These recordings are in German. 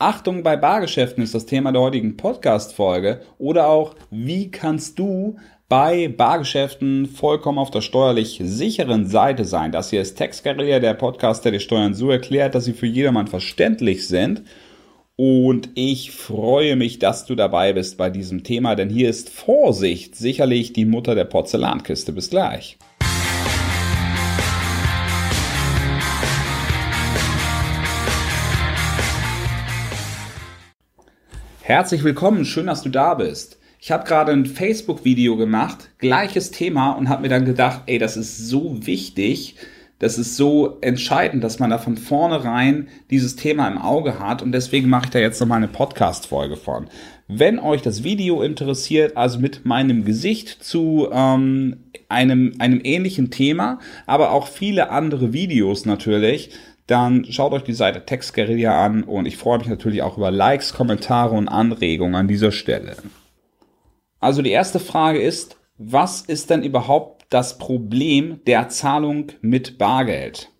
Achtung bei Bargeschäften ist das Thema der heutigen Podcast-Folge. Oder auch, wie kannst du bei Bargeschäften vollkommen auf der steuerlich sicheren Seite sein? Das hier ist Tex der Podcast, der die Steuern so erklärt, dass sie für jedermann verständlich sind. Und ich freue mich, dass du dabei bist bei diesem Thema, denn hier ist Vorsicht sicherlich die Mutter der Porzellankiste. Bis gleich. Herzlich willkommen, schön, dass du da bist. Ich habe gerade ein Facebook-Video gemacht, gleiches Thema und habe mir dann gedacht, ey, das ist so wichtig, das ist so entscheidend, dass man da von vornherein dieses Thema im Auge hat und deswegen mache ich da jetzt nochmal eine Podcast-Folge von. Wenn euch das Video interessiert, also mit meinem Gesicht zu ähm, einem, einem ähnlichen Thema, aber auch viele andere Videos natürlich, dann schaut euch die Seite Text Guerilla an und ich freue mich natürlich auch über Likes, Kommentare und Anregungen an dieser Stelle. Also die erste Frage ist, was ist denn überhaupt das Problem der Zahlung mit Bargeld?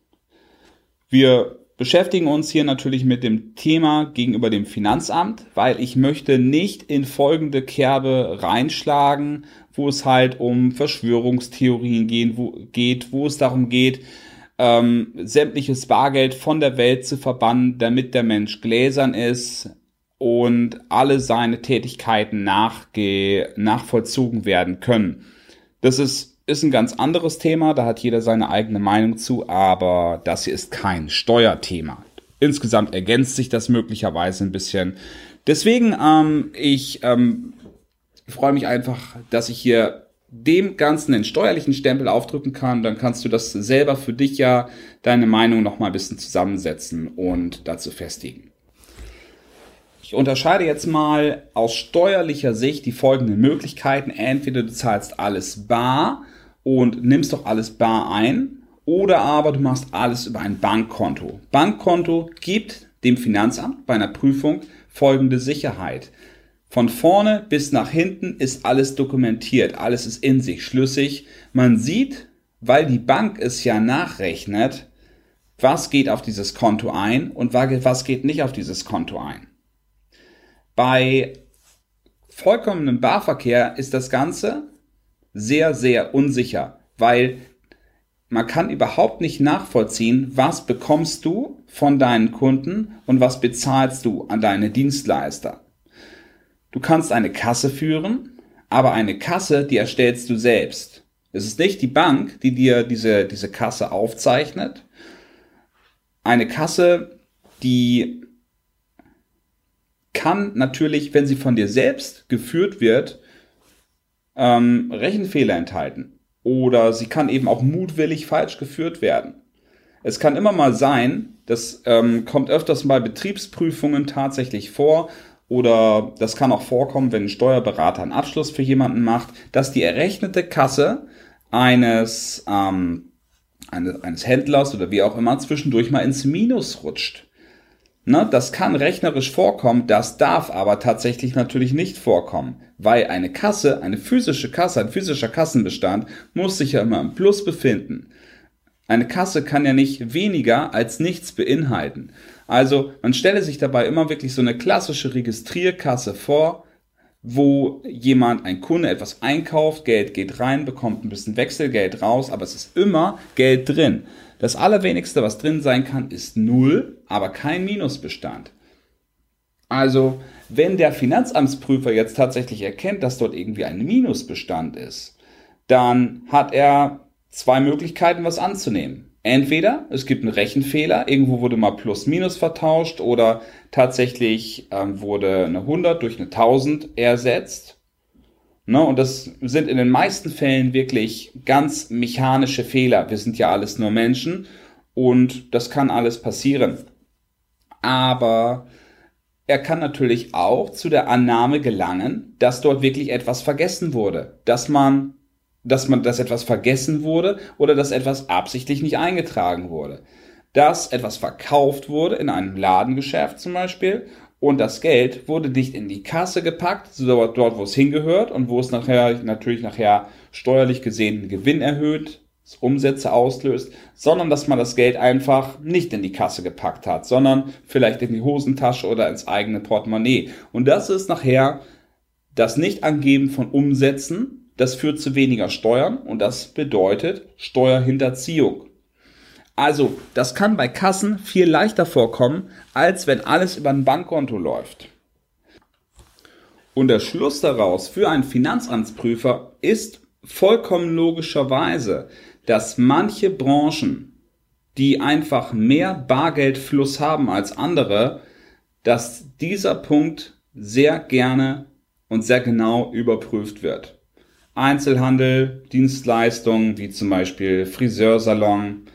Wir beschäftigen uns hier natürlich mit dem Thema gegenüber dem Finanzamt, weil ich möchte nicht in folgende Kerbe reinschlagen, wo es halt um Verschwörungstheorien gehen, wo, geht, wo es darum geht, ähm, sämtliches Bargeld von der Welt zu verbannen, damit der Mensch gläsern ist und alle seine Tätigkeiten nachge nachvollzogen werden können. Das ist, ist ein ganz anderes Thema, da hat jeder seine eigene Meinung zu, aber das hier ist kein Steuerthema. Insgesamt ergänzt sich das möglicherweise ein bisschen. Deswegen, ähm, ich ähm, freue mich einfach, dass ich hier dem Ganzen einen steuerlichen Stempel aufdrücken kann, dann kannst du das selber für dich ja deine Meinung noch mal ein bisschen zusammensetzen und dazu festigen. Ich unterscheide jetzt mal aus steuerlicher Sicht die folgenden Möglichkeiten. Entweder du zahlst alles bar und nimmst doch alles bar ein oder aber du machst alles über ein Bankkonto. Bankkonto gibt dem Finanzamt bei einer Prüfung folgende Sicherheit. Von vorne bis nach hinten ist alles dokumentiert, alles ist in sich schlüssig. Man sieht, weil die Bank es ja nachrechnet, was geht auf dieses Konto ein und was geht nicht auf dieses Konto ein. Bei vollkommenem Barverkehr ist das Ganze sehr, sehr unsicher, weil man kann überhaupt nicht nachvollziehen, was bekommst du von deinen Kunden und was bezahlst du an deine Dienstleister. Du kannst eine Kasse führen, aber eine Kasse, die erstellst du selbst. Es ist nicht die Bank, die dir diese, diese Kasse aufzeichnet. Eine Kasse, die kann natürlich, wenn sie von dir selbst geführt wird, ähm, Rechenfehler enthalten. Oder sie kann eben auch mutwillig falsch geführt werden. Es kann immer mal sein, das ähm, kommt öfters bei Betriebsprüfungen tatsächlich vor, oder das kann auch vorkommen, wenn ein Steuerberater einen Abschluss für jemanden macht, dass die errechnete Kasse eines, ähm, eines, eines Händlers oder wie auch immer zwischendurch mal ins Minus rutscht. Ne, das kann rechnerisch vorkommen, das darf aber tatsächlich natürlich nicht vorkommen, weil eine Kasse, eine physische Kasse, ein physischer Kassenbestand muss sich ja immer im Plus befinden. Eine Kasse kann ja nicht weniger als nichts beinhalten. Also man stelle sich dabei immer wirklich so eine klassische Registrierkasse vor, wo jemand, ein Kunde etwas einkauft, Geld geht rein, bekommt ein bisschen Wechselgeld raus, aber es ist immer Geld drin. Das allerwenigste, was drin sein kann, ist Null, aber kein Minusbestand. Also, wenn der Finanzamtsprüfer jetzt tatsächlich erkennt, dass dort irgendwie ein Minusbestand ist, dann hat er zwei Möglichkeiten, was anzunehmen. Entweder es gibt einen Rechenfehler, irgendwo wurde mal plus minus vertauscht oder tatsächlich ähm, wurde eine 100 durch eine 1000 ersetzt. Ne, und das sind in den meisten Fällen wirklich ganz mechanische Fehler. Wir sind ja alles nur Menschen und das kann alles passieren. Aber er kann natürlich auch zu der Annahme gelangen, dass dort wirklich etwas vergessen wurde, dass man dass man, dass etwas vergessen wurde oder dass etwas absichtlich nicht eingetragen wurde. Dass etwas verkauft wurde in einem Ladengeschäft zum Beispiel und das Geld wurde nicht in die Kasse gepackt, so dort, wo es hingehört und wo es nachher natürlich nachher steuerlich gesehen Gewinn erhöht, Umsätze auslöst, sondern dass man das Geld einfach nicht in die Kasse gepackt hat, sondern vielleicht in die Hosentasche oder ins eigene Portemonnaie. Und das ist nachher das Nicht-Angeben von Umsätzen, das führt zu weniger Steuern und das bedeutet Steuerhinterziehung. Also, das kann bei Kassen viel leichter vorkommen, als wenn alles über ein Bankkonto läuft. Und der Schluss daraus für einen Finanzamtsprüfer ist vollkommen logischerweise, dass manche Branchen, die einfach mehr Bargeldfluss haben als andere, dass dieser Punkt sehr gerne und sehr genau überprüft wird. Einzelhandel, Dienstleistungen wie zum Beispiel Friseursalon,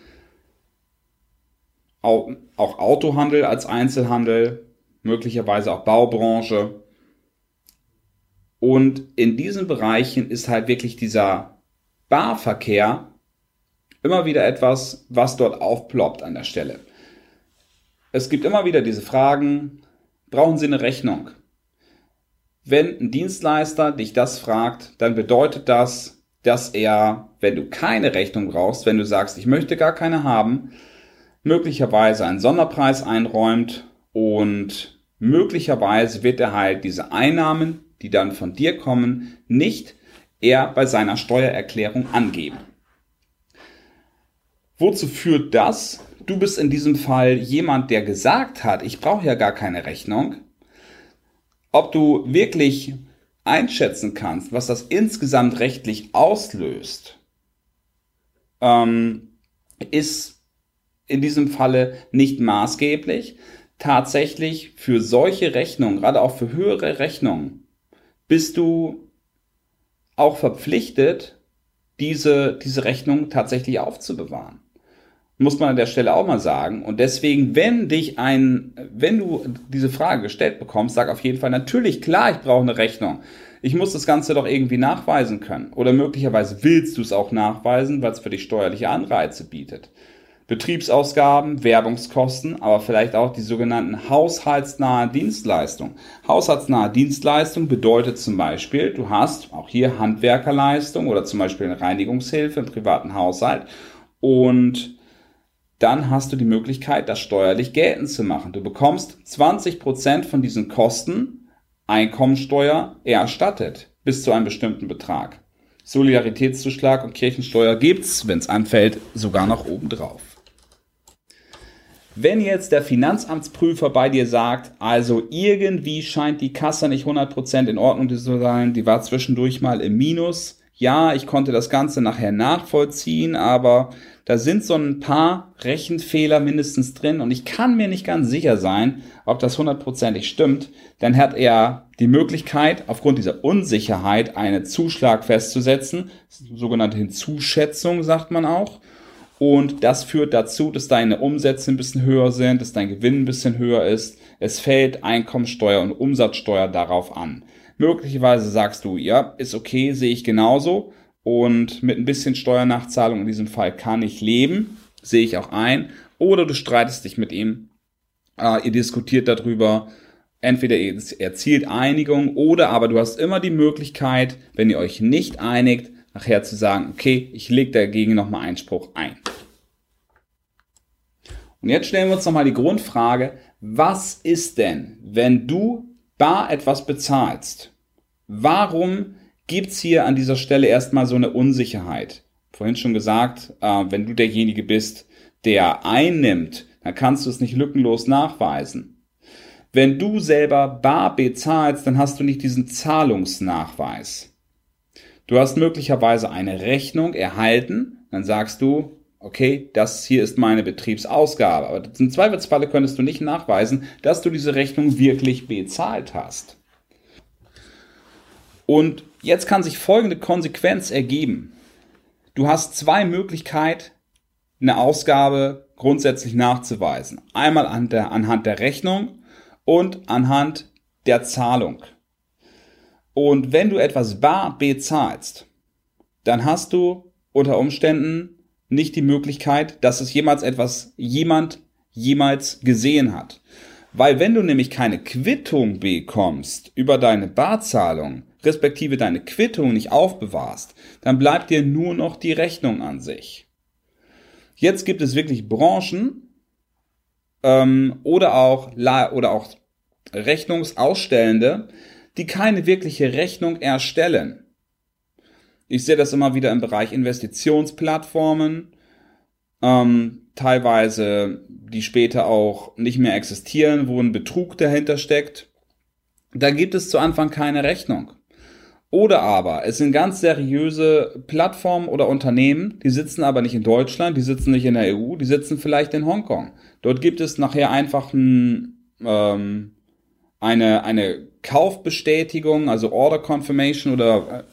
auch Autohandel als Einzelhandel, möglicherweise auch Baubranche. Und in diesen Bereichen ist halt wirklich dieser Barverkehr immer wieder etwas, was dort aufploppt an der Stelle. Es gibt immer wieder diese Fragen, brauchen Sie eine Rechnung? Wenn ein Dienstleister dich das fragt, dann bedeutet das, dass er, wenn du keine Rechnung brauchst, wenn du sagst, ich möchte gar keine haben, möglicherweise einen Sonderpreis einräumt und möglicherweise wird er halt diese Einnahmen, die dann von dir kommen, nicht er bei seiner Steuererklärung angeben. Wozu führt das? Du bist in diesem Fall jemand, der gesagt hat, ich brauche ja gar keine Rechnung. Ob du wirklich einschätzen kannst, was das insgesamt rechtlich auslöst, ähm, ist in diesem Falle nicht maßgeblich. Tatsächlich für solche Rechnungen, gerade auch für höhere Rechnungen, bist du auch verpflichtet, diese, diese Rechnung tatsächlich aufzubewahren muss man an der Stelle auch mal sagen. Und deswegen, wenn dich ein, wenn du diese Frage gestellt bekommst, sag auf jeden Fall natürlich klar, ich brauche eine Rechnung. Ich muss das Ganze doch irgendwie nachweisen können. Oder möglicherweise willst du es auch nachweisen, weil es für dich steuerliche Anreize bietet. Betriebsausgaben, Werbungskosten, aber vielleicht auch die sogenannten haushaltsnahe Dienstleistungen. Haushaltsnahe Dienstleistung bedeutet zum Beispiel, du hast auch hier Handwerkerleistung oder zum Beispiel eine Reinigungshilfe im privaten Haushalt und dann hast du die Möglichkeit, das steuerlich geltend zu machen. Du bekommst 20% von diesen Kosten Einkommensteuer erstattet bis zu einem bestimmten Betrag. Solidaritätszuschlag und Kirchensteuer gibt's, wenn es anfällt, sogar noch obendrauf. Wenn jetzt der Finanzamtsprüfer bei dir sagt, also irgendwie scheint die Kasse nicht 100% in Ordnung zu sein, die war zwischendurch mal im Minus, ja, ich konnte das Ganze nachher nachvollziehen, aber da sind so ein paar Rechenfehler mindestens drin und ich kann mir nicht ganz sicher sein, ob das hundertprozentig stimmt. Dann hat er die Möglichkeit, aufgrund dieser Unsicherheit einen Zuschlag festzusetzen, sogenannte Hinzuschätzung sagt man auch. Und das führt dazu, dass deine Umsätze ein bisschen höher sind, dass dein Gewinn ein bisschen höher ist. Es fällt Einkommensteuer und Umsatzsteuer darauf an. Möglicherweise sagst du, ja, ist okay, sehe ich genauso. Und mit ein bisschen Steuernachzahlung in diesem Fall kann ich leben, sehe ich auch ein. Oder du streitest dich mit ihm, äh, ihr diskutiert darüber. Entweder ihr erzielt Einigung oder aber du hast immer die Möglichkeit, wenn ihr euch nicht einigt, nachher zu sagen, okay, ich lege dagegen nochmal Einspruch ein. Und jetzt stellen wir uns nochmal die Grundfrage, was ist denn, wenn du bar etwas bezahlst, warum gibt's hier an dieser Stelle erstmal so eine Unsicherheit? Vorhin schon gesagt, äh, wenn du derjenige bist, der einnimmt, dann kannst du es nicht lückenlos nachweisen. Wenn du selber bar bezahlst, dann hast du nicht diesen Zahlungsnachweis. Du hast möglicherweise eine Rechnung erhalten, dann sagst du, okay, das hier ist meine Betriebsausgabe. Aber im Zweifelsfalle könntest du nicht nachweisen, dass du diese Rechnung wirklich bezahlt hast. Und jetzt kann sich folgende Konsequenz ergeben. Du hast zwei Möglichkeiten, eine Ausgabe grundsätzlich nachzuweisen. Einmal an der, anhand der Rechnung und anhand der Zahlung. Und wenn du etwas bar bezahlst, dann hast du unter Umständen nicht die Möglichkeit, dass es jemals etwas jemand jemals gesehen hat. Weil wenn du nämlich keine Quittung bekommst über deine Barzahlung, respektive deine Quittung nicht aufbewahrst, dann bleibt dir nur noch die Rechnung an sich. Jetzt gibt es wirklich Branchen ähm, oder auch oder auch Rechnungsausstellende, die keine wirkliche Rechnung erstellen. Ich sehe das immer wieder im Bereich Investitionsplattformen, ähm, teilweise die später auch nicht mehr existieren, wo ein Betrug dahinter steckt. Da gibt es zu Anfang keine Rechnung. Oder aber es sind ganz seriöse Plattformen oder Unternehmen, die sitzen aber nicht in Deutschland, die sitzen nicht in der EU, die sitzen vielleicht in Hongkong. Dort gibt es nachher einfach ein, ähm, eine, eine Kaufbestätigung, also Order Confirmation oder äh,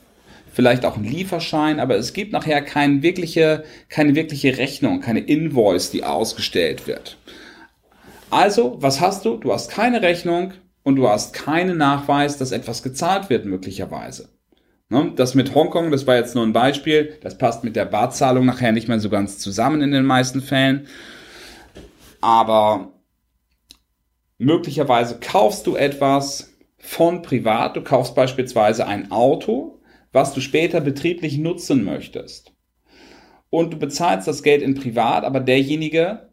vielleicht auch ein Lieferschein, aber es gibt nachher keine wirkliche, keine wirkliche Rechnung, keine Invoice, die ausgestellt wird. Also, was hast du? Du hast keine Rechnung und du hast keinen Nachweis, dass etwas gezahlt wird, möglicherweise. Ne? Das mit Hongkong, das war jetzt nur ein Beispiel, das passt mit der Barzahlung nachher nicht mehr so ganz zusammen in den meisten Fällen. Aber möglicherweise kaufst du etwas von privat, du kaufst beispielsweise ein Auto was du später betrieblich nutzen möchtest. Und du bezahlst das Geld in privat, aber derjenige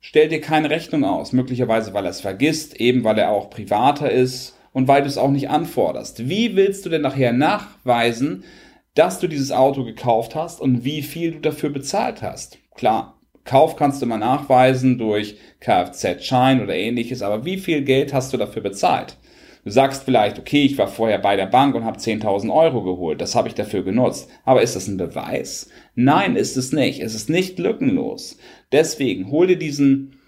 stellt dir keine Rechnung aus, möglicherweise weil er es vergisst, eben weil er auch privater ist und weil du es auch nicht anforderst. Wie willst du denn nachher nachweisen, dass du dieses Auto gekauft hast und wie viel du dafür bezahlt hast? Klar, Kauf kannst du mal nachweisen durch Kfz-Schein oder ähnliches, aber wie viel Geld hast du dafür bezahlt? Du sagst vielleicht, okay, ich war vorher bei der Bank und habe 10.000 Euro geholt, das habe ich dafür genutzt. Aber ist das ein Beweis? Nein, ist es nicht. Es ist nicht lückenlos. Deswegen hol dir diesen,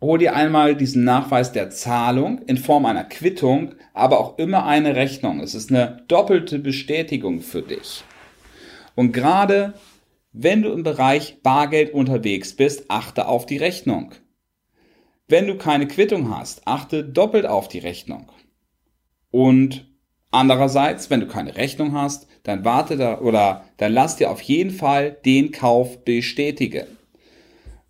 hol dir einmal diesen Nachweis der Zahlung in Form einer Quittung, aber auch immer eine Rechnung. Es ist eine doppelte Bestätigung für dich. Und gerade wenn du im Bereich Bargeld unterwegs bist, achte auf die Rechnung. Wenn du keine Quittung hast, achte doppelt auf die Rechnung. Und andererseits, wenn du keine Rechnung hast, dann warte da oder dann lass dir auf jeden Fall den Kauf bestätigen.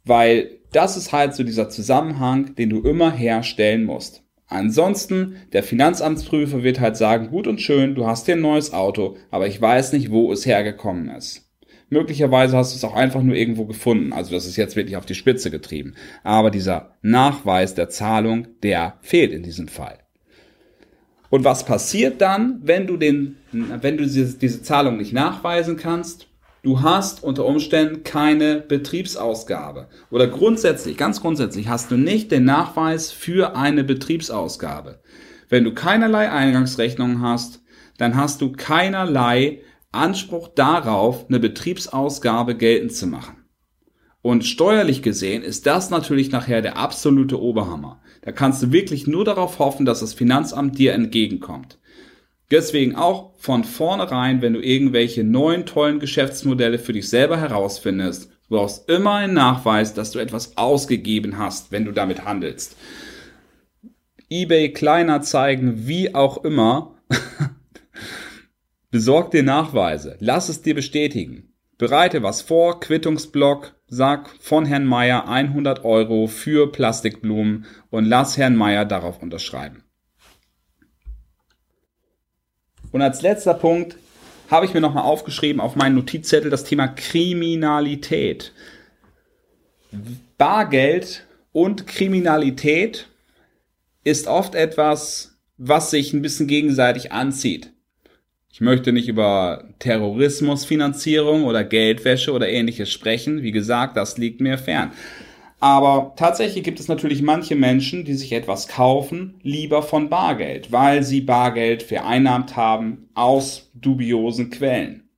Weil das ist halt so dieser Zusammenhang, den du immer herstellen musst. Ansonsten, der Finanzamtsprüfer wird halt sagen, gut und schön, du hast hier ein neues Auto, aber ich weiß nicht, wo es hergekommen ist. Möglicherweise hast du es auch einfach nur irgendwo gefunden. Also das ist jetzt wirklich auf die Spitze getrieben. Aber dieser Nachweis der Zahlung, der fehlt in diesem Fall. Und was passiert dann, wenn du den, wenn du diese, diese Zahlung nicht nachweisen kannst? Du hast unter Umständen keine Betriebsausgabe. Oder grundsätzlich, ganz grundsätzlich, hast du nicht den Nachweis für eine Betriebsausgabe. Wenn du keinerlei Eingangsrechnung hast, dann hast du keinerlei Anspruch darauf, eine Betriebsausgabe geltend zu machen. Und steuerlich gesehen ist das natürlich nachher der absolute Oberhammer. Da kannst du wirklich nur darauf hoffen, dass das Finanzamt dir entgegenkommt. Deswegen auch von vornherein, wenn du irgendwelche neuen tollen Geschäftsmodelle für dich selber herausfindest, du brauchst immer einen Nachweis, dass du etwas ausgegeben hast, wenn du damit handelst. eBay, Kleinanzeigen, wie auch immer. Besorg dir Nachweise. Lass es dir bestätigen. Bereite was vor, Quittungsblock, sag von Herrn Meier 100 Euro für Plastikblumen und lass Herrn Meier darauf unterschreiben. Und als letzter Punkt habe ich mir nochmal aufgeschrieben auf meinen Notizzettel das Thema Kriminalität. Bargeld und Kriminalität ist oft etwas, was sich ein bisschen gegenseitig anzieht. Ich möchte nicht über Terrorismusfinanzierung oder Geldwäsche oder ähnliches sprechen. Wie gesagt, das liegt mir fern. Aber tatsächlich gibt es natürlich manche Menschen, die sich etwas kaufen, lieber von Bargeld, weil sie Bargeld vereinnahmt haben aus dubiosen Quellen.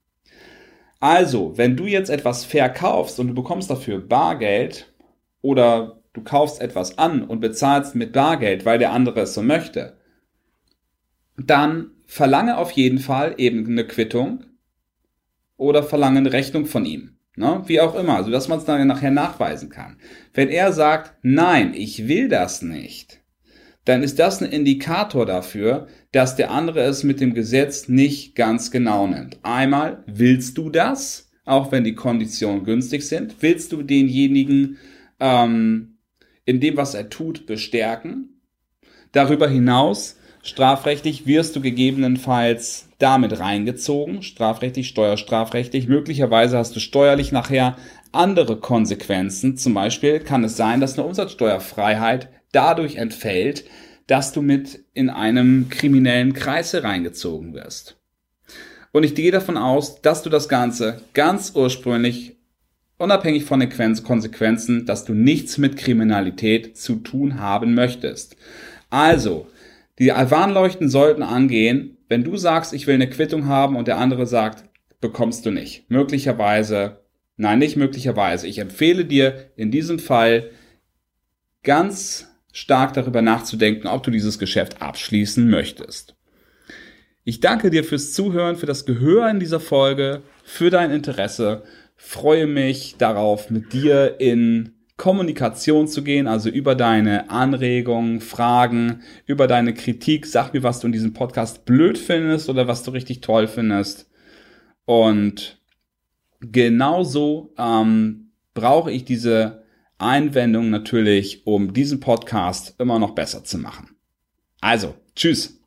Also, wenn du jetzt etwas verkaufst und du bekommst dafür Bargeld oder du kaufst etwas an und bezahlst mit Bargeld, weil der andere es so möchte, dann verlange auf jeden Fall eben eine Quittung oder verlange eine Rechnung von ihm. Ne? Wie auch immer, sodass man es dann nachher nachweisen kann. Wenn er sagt, nein, ich will das nicht, dann ist das ein Indikator dafür, dass der andere es mit dem Gesetz nicht ganz genau nimmt. Einmal, willst du das, auch wenn die Konditionen günstig sind? Willst du denjenigen ähm, in dem, was er tut, bestärken? Darüber hinaus Strafrechtlich wirst du gegebenenfalls damit reingezogen, strafrechtlich, steuerstrafrechtlich. Möglicherweise hast du steuerlich nachher andere Konsequenzen. Zum Beispiel kann es sein, dass eine Umsatzsteuerfreiheit dadurch entfällt, dass du mit in einem kriminellen Kreis hereingezogen wirst. Und ich gehe davon aus, dass du das Ganze ganz ursprünglich, unabhängig von den Konsequenzen, dass du nichts mit Kriminalität zu tun haben möchtest. Also, die Warnleuchten sollten angehen, wenn du sagst, ich will eine Quittung haben und der andere sagt, bekommst du nicht. Möglicherweise, nein, nicht möglicherweise. Ich empfehle dir in diesem Fall ganz stark darüber nachzudenken, ob du dieses Geschäft abschließen möchtest. Ich danke dir fürs Zuhören, für das Gehör in dieser Folge, für dein Interesse. Freue mich darauf, mit dir in Kommunikation zu gehen, also über deine Anregungen, Fragen, über deine Kritik. Sag mir, was du in diesem Podcast blöd findest oder was du richtig toll findest. Und genauso ähm, brauche ich diese Einwendung natürlich, um diesen Podcast immer noch besser zu machen. Also, tschüss.